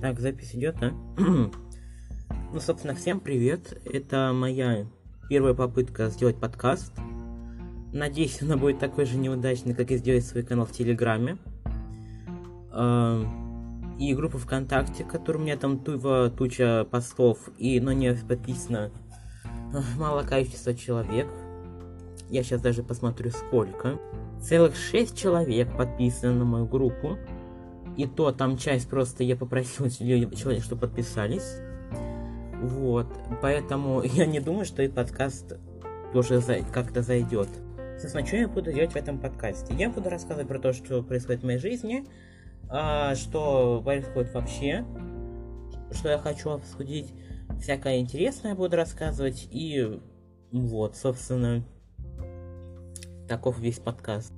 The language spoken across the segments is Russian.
Так, запись идет, да? ну, собственно, всем привет. Это моя первая попытка сделать подкаст. Надеюсь, она будет такой же неудачной, как и сделать свой канал в Телеграме. А, и группа ВКонтакте, которая у меня там тува туча постов, и на нее подписано мало количество человек. Я сейчас даже посмотрю сколько. Целых 6 человек подписано на мою группу. И то там часть просто я попросил человек, чтобы подписались. Вот. Поэтому я не думаю, что и подкаст тоже как-то зайдет. Собственно, что я буду делать в этом подкасте? Я буду рассказывать про то, что происходит в моей жизни, а, что происходит вообще, что я хочу обсудить, всякое интересное буду рассказывать, и вот, собственно, таков весь подкаст.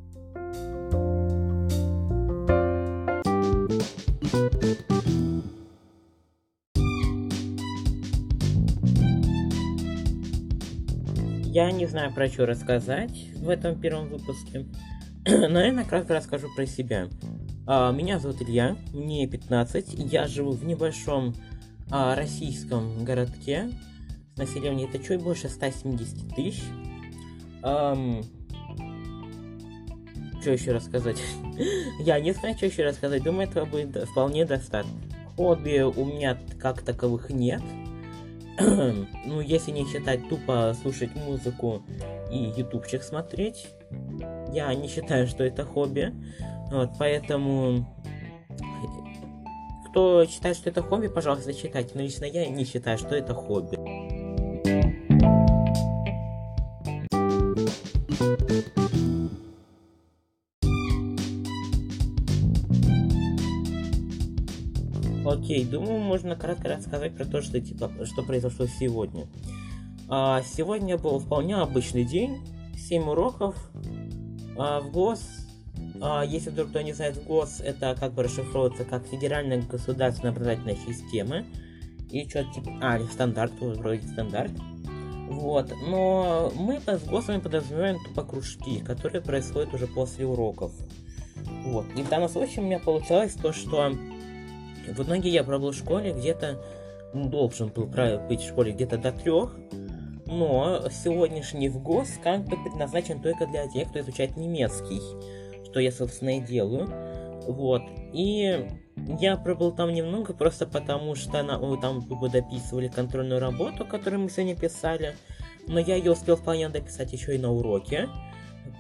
Я не знаю, про что рассказать в этом первом выпуске, но я накратко расскажу про себя. А, меня зовут Илья, мне 15, я живу в небольшом а, российском городке с населением это чуть больше 170 тысяч. Что еще рассказать? Я не знаю, что еще рассказать. Думаю, этого будет вполне достаточно. Хобби у меня как таковых нет. ну, если не считать тупо слушать музыку и ютубчик смотреть, я не считаю, что это хобби. Вот, поэтому кто считает, что это хобби, пожалуйста, читайте. Но лично я не считаю, что это хобби. Окей, думаю, можно кратко рассказать про то, что, типа, что произошло сегодня. А, сегодня был вполне обычный день, 7 уроков. А, в ГОС, а, если вдруг кто не знает, ГОС это как бы расшифровывается как Федеральная государственная образовательная система. И что-то типа... А, стандарт, вроде стандарт. Вот, но мы с ГОСами подразумеваем тупо кружки, которые происходят уже после уроков. Вот, и в данном случае у меня получалось то, что в итоге я пробыл в школе где-то, ну, должен был быть в школе где-то до трех, но сегодняшний в ГОС как бы предназначен только для тех, кто изучает немецкий, что я, собственно, и делаю. Вот. И я пробыл там немного, просто потому что на, там бы дописывали контрольную работу, которую мы сегодня писали. Но я ее успел вполне дописать еще и на уроке.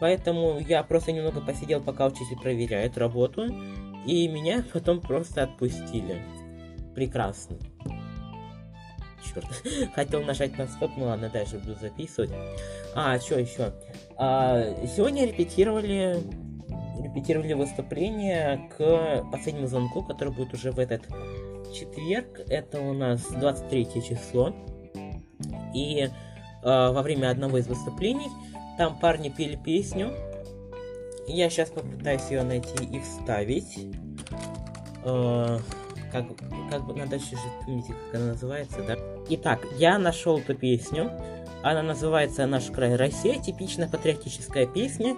Поэтому я просто немного посидел, пока учитель проверяет работу. И меня потом просто отпустили. Прекрасно. Черт. Хотел нажать на стоп, ну ладно, дальше буду записывать. А, что еще? А, сегодня репетировали репетировали выступление к последнему звонку, который будет уже в этот четверг. Это у нас 23 число. И э, во время одного из выступлений там парни пели песню я сейчас попытаюсь ее найти и вставить. Э, как, как бы надо еще помните, как она называется, да? Итак, я нашел эту песню. Она называется «Наш край Россия», типичная патриотическая песня.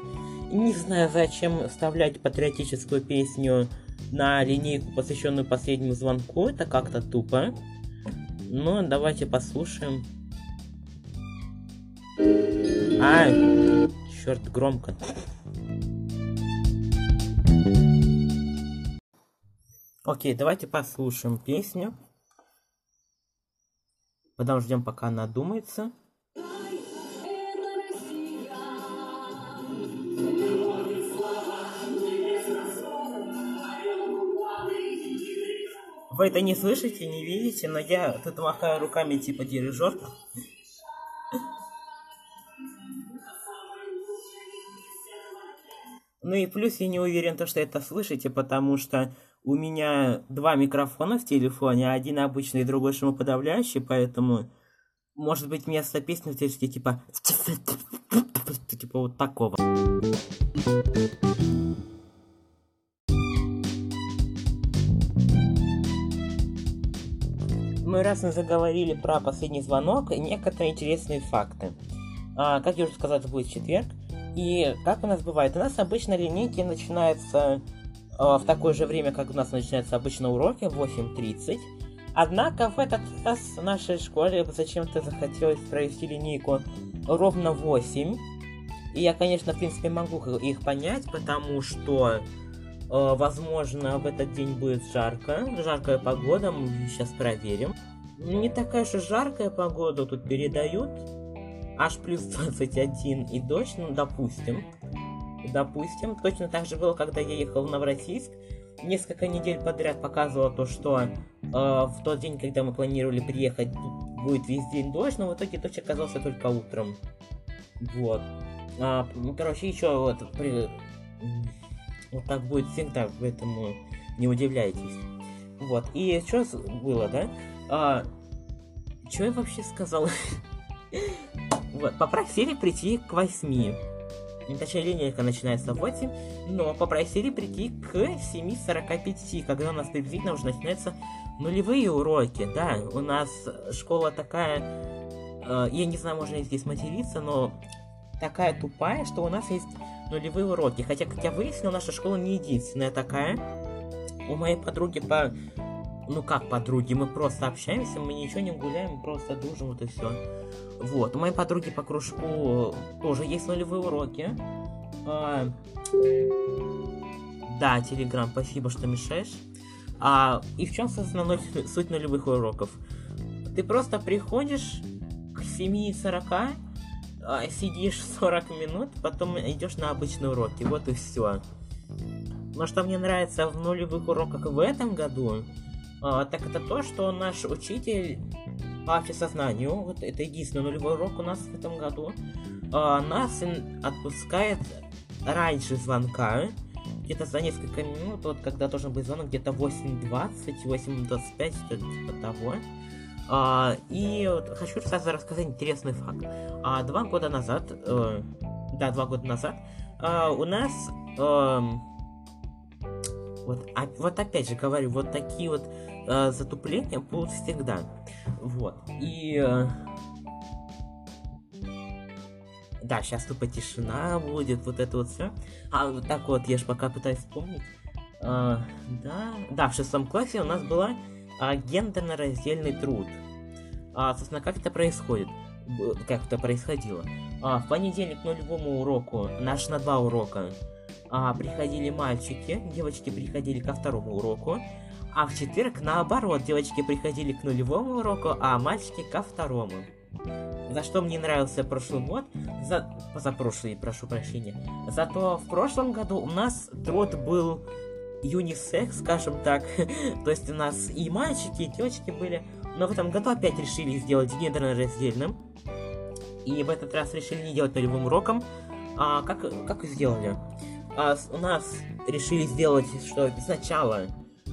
Не знаю, зачем вставлять патриотическую песню на линейку, посвященную последнему звонку. Это как-то тупо. Но давайте послушаем. А, черт, громко. Окей, давайте послушаем песню. Потом ждем, пока она думается. Вы это не слышите, не видите, но я тут махаю руками типа дирижер. Ну и плюс я не уверен, то, что это слышите, потому что у меня два микрофона в телефоне, один обычный, другой шумоподавляющий, поэтому, может быть, вместо песни вы слышите, типа, типа вот такого. Мы раз мы заговорили про последний звонок и некоторые интересные факты. А, как я уже сказал, это будет четверг. И как у нас бывает? У нас обычно линейки начинаются в такое же время, как у нас начинаются обычно уроки, 8.30. Однако в этот раз в нашей школе зачем-то захотелось провести линейку ровно 8. И я, конечно, в принципе, могу их понять, потому что, э, возможно, в этот день будет жарко. Жаркая погода, мы сейчас проверим. Не такая же жаркая погода тут передают. Аж плюс 21 и дождь, ну, допустим. Допустим. Точно так же было, когда я ехал в Новороссийск. Несколько недель подряд показывало то, что э, в тот день, когда мы планировали приехать, будет весь день дождь, но в итоге дождь оказался только утром. Вот. А, ну, короче, еще вот, при... вот так будет всегда, поэтому не удивляйтесь. Вот. И что было, да? А, что я вообще сказал? попросили прийти к восьми. Точнее, линейка начинается в 8, но попросили прийти к 7.45, когда у нас приблизительно уже начинаются нулевые уроки. Да, у нас школа такая, э, я не знаю, можно ли здесь материться, но такая тупая, что у нас есть нулевые уроки. Хотя, как я выяснил, наша школа не единственная такая. У моей подруги по... Ну как подруги, мы просто общаемся, мы ничего не гуляем, просто дружим, вот и все. Вот, у моей подруги по кружку тоже есть нулевые уроки. А... Да, Телеграм, спасибо, что мешаешь. А, и в чем, собственно, суть нулевых уроков? Ты просто приходишь к 7.40 а, сидишь 40 минут, потом идешь на обычные уроки. Вот и все. Но что мне нравится в нулевых уроках в этом году, а, так это то, что наш учитель по общесознанию, вот это единственный нулевой урок у нас в этом году, а, нас отпускает раньше звонка, где-то за несколько минут, вот когда должен быть звонок, где-то 8.20, 8.25, что-то типа того. А, и вот хочу сразу рассказать интересный факт. А, два года назад, э, да, два года назад, э, у нас, э, вот, а, вот опять же говорю, вот такие вот э, затупления будут всегда. Вот. И... Э, да, сейчас тупо тишина будет, вот это вот все. А вот так вот, я же пока пытаюсь вспомнить. А, да, да, в шестом классе у нас была а, гендерно-раздельный труд. А, собственно, как это происходит? Как это происходило? А, в понедельник к нулевому уроку, наш на два урока, а, приходили мальчики, девочки приходили ко второму уроку, а в четверг наоборот, девочки приходили к нулевому уроку, а мальчики ко второму. За что мне нравился прошлый год, за... позапрошлый, прошу прощения. Зато в прошлом году у нас труд был юнисекс, скажем так. То есть у нас и мальчики, и девочки были. Но в этом году опять решили сделать гендерно раздельным. И в этот раз решили не делать нулевым уроком. А как, как сделали? А, у нас решили сделать, что сначала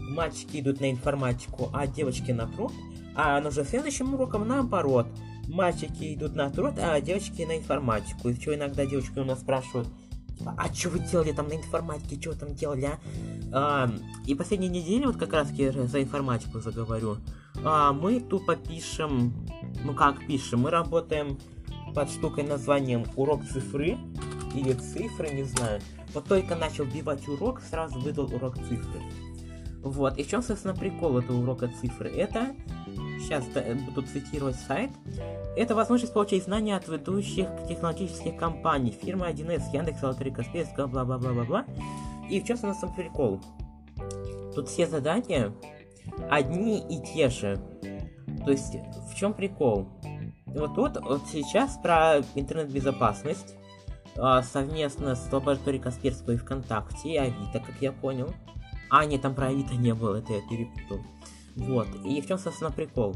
мальчики идут на информатику, а девочки на труд. А уже следующим уроком наоборот. Мальчики идут на труд, а девочки на информатику. И что иногда девочки у нас спрашивают, а что вы делали там на информатике, что вы там делали, а? а и последние недели, вот как раз за информатику заговорю, а, мы тупо пишем, ну как пишем, мы работаем под штукой названием урок цифры, или цифры, не знаю. Вот только начал вбивать урок, сразу выдал урок цифры. Вот, и в чем, собственно, прикол этого урока цифры? Это, сейчас буду цитировать сайт, это возможность получить знания от ведущих технологических компаний, фирмы 1С, Яндекс, Лотерей Каспийска, бла-бла-бла-бла-бла. И в чем, собственно, прикол? Тут все задания одни и те же. То есть, в чем прикол? Вот тут, вот сейчас про интернет-безопасность а, совместно с лабораторией Касперского и ВКонтакте, и Авито, как я понял. А, нет, там про Авито не было, это я перепутал. Вот, и в чем, собственно, прикол?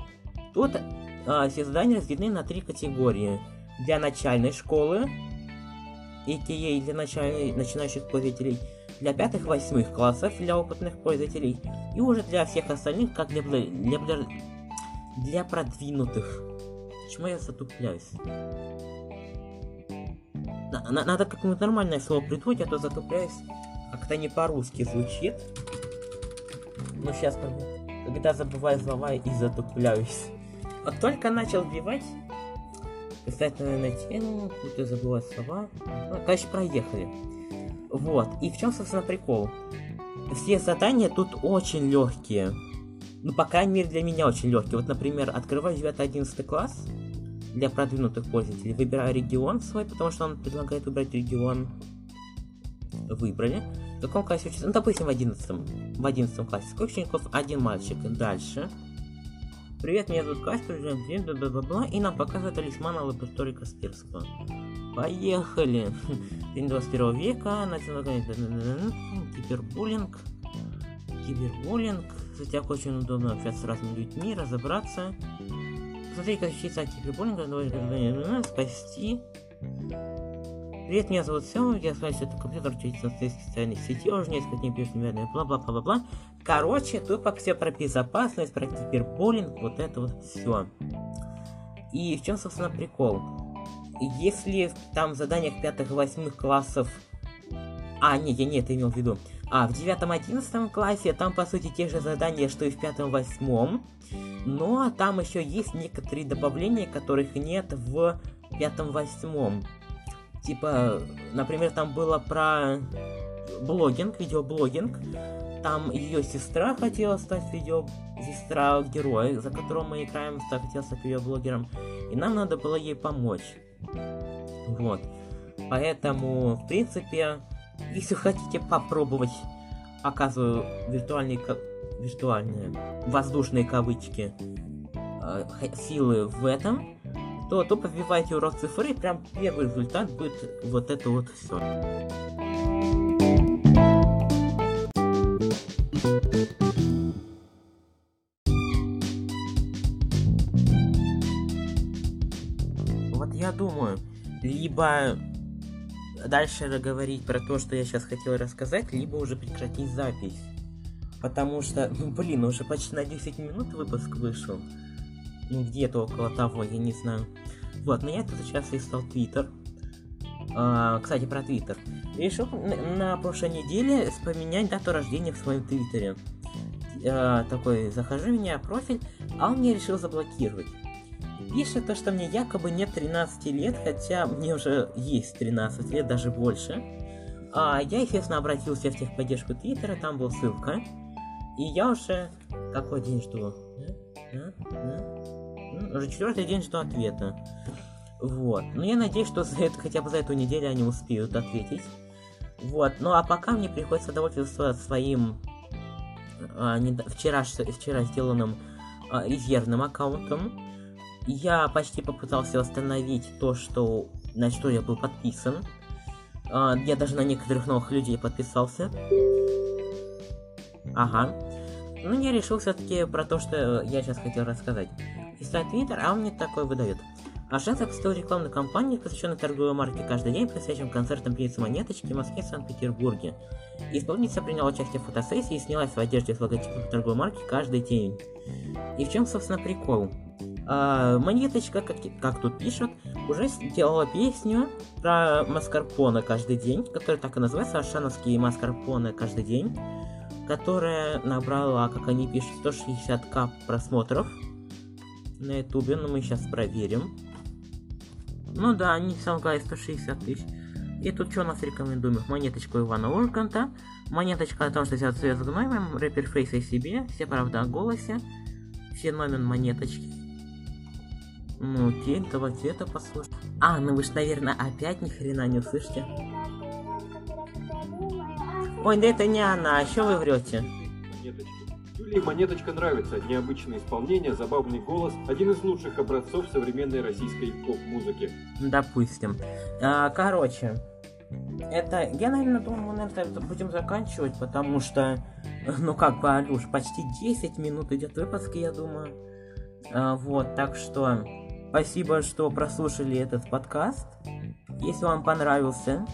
Тут а, все задания разделены на три категории. Для начальной школы, а.к.а. для началь... начинающих пользователей, для пятых-восьмых классов, для опытных пользователей, и уже для всех остальных, как для, для, для, для продвинутых. Почему я затупляюсь? Надо какое-нибудь нормальное слово придумать, а то затупляюсь. Как-то не по-русски звучит. Ну, сейчас, когда забываю слова и затупляюсь. Вот только начал вбивать, писать, наверное, тему, какую-то забывать слова. Ну, короче, проехали. Вот. И в чем, собственно, прикол? все задания тут очень легкие. Ну, по крайней мере, для меня очень легкие. Вот, например, открываю 9-11 класс для продвинутых пользователей. Выбираю регион свой, потому что он предлагает выбрать регион. Выбрали. В каком классе учиться? Ну, допустим, в 11 В 11 классе. Сколько учеников? Один мальчик. Дальше. Привет, меня зовут Каспер, бла бла бла и нам показывает талисмана лаборатории Касперского. Поехали! День 21 века, национальный кибербуллинг. Кибербуллинг. В сетях очень удобно общаться с разными людьми, разобраться. Посмотри, как защититься от кибербуллинга, спасти. Привет, меня зовут Сема, я знаю, что это компьютер учитель на социальных сетей, уже несколько дней пишу, наверное, бла-бла-бла-бла-бла. Короче, тупо все про безопасность, про кибербуллинг, вот это вот все. И в чем, собственно, прикол? Если там в заданиях пятых-восьмых классов... А, нет, я не это имел в виду. А, в девятом-одиннадцатом классе там, по сути, те же задания, что и в пятом-восьмом. Но там еще есть некоторые добавления, которых нет в пятом-восьмом. Типа, например, там было про блогинг, видеоблогинг. Там ее сестра хотела стать видео... Сестра героя, за которого мы играем, хотела стать видеоблогером. И нам надо было ей помочь. Вот. Поэтому, в принципе, если хотите попробовать, показываю виртуальные, виртуальные воздушные кавычки э, силы в этом, то тупо вбивайте урок цифры, и прям первый результат будет вот это вот все. Вот я думаю, либо дальше говорить про то, что я сейчас хотел рассказать, либо уже прекратить запись. Потому что, ну блин, уже почти на 10 минут выпуск вышел. Ну где-то около того, я не знаю. Вот, но я тут сейчас листал Твиттер. А, кстати, про Твиттер. Решил на, прошлой неделе поменять дату рождения в своем Твиттере. А, такой, захожу в меня профиль, а он мне решил заблокировать. Пишет то, что мне якобы нет 13 лет, хотя мне уже есть 13 лет, даже больше. А, я, естественно, обратился в техподдержку Твиттера, там была ссылка. И я уже... Какой день жду? А? А? Уже четвертый день жду ответа. Вот. Но я надеюсь, что за это, хотя бы за эту неделю они успеют ответить. Вот. Ну а пока мне приходится довольствоваться своим а, не, вчера, вчера сделанным а, резервным аккаунтом я почти попытался восстановить то, что на что я был подписан. Uh, я даже на некоторых новых людей подписался. Ага. Ну, я решил все-таки про то, что я сейчас хотел рассказать. Листаю Твиттер, а он мне такой выдает. Ашан запустил рекламную кампанию, посвященную торговой марке «Каждый день», посвященную концертам певицы Монеточки в Москве и Санкт-Петербурге. Исполнительница приняла участие в фотосессии и снялась в одежде с логотипом торговой марки «Каждый день». И в чем, собственно, прикол? А, Монеточка, как, как тут пишут, уже сделала песню про маскарпоне каждый день, которая так и называется «Ашановские маскарпоне каждый день», которая набрала, как они пишут, 160к просмотров на ютубе, но мы сейчас проверим. Ну да, они солгали 160 тысяч. И тут что у нас рекомендуем? Монеточку Ивана Урганта, монеточка о том, что взят связь с гномом, рэпер Фейс о себе, все правда о голосе, феномен монеточки, ну окей, давайте это послушаем. А, ну вы ж, наверное, опять ни хрена не услышите. Ой, да это не она, а что вы врете? Юлии Монеточка нравится. Необычное исполнение, забавный голос. Один из лучших образцов современной российской поп-музыки. Допустим. А, короче, это... Я, наверное, думаю, мы, наверное, будем заканчивать, потому что... Ну, как бы, Алюш, почти 10 минут идет выпуск, я думаю. А, вот, так что... Спасибо, что прослушали этот подкаст. Если вам понравился,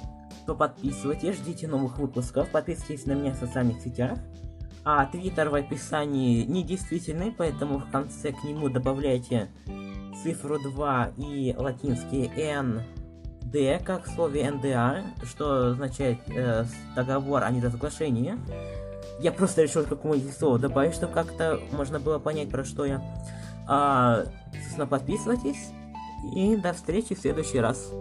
то подписывайтесь, ждите новых выпусков, подписывайтесь на меня в социальных сетях. А твиттер в описании недействительный, поэтому в конце к нему добавляйте цифру 2 и латинский N, как в слове NDA, что означает э, договор о неразглашении. Я просто решил какое-нибудь слово добавить, чтобы как-то можно было понять, про что я. А, собственно, подписывайтесь. И до встречи в следующий раз.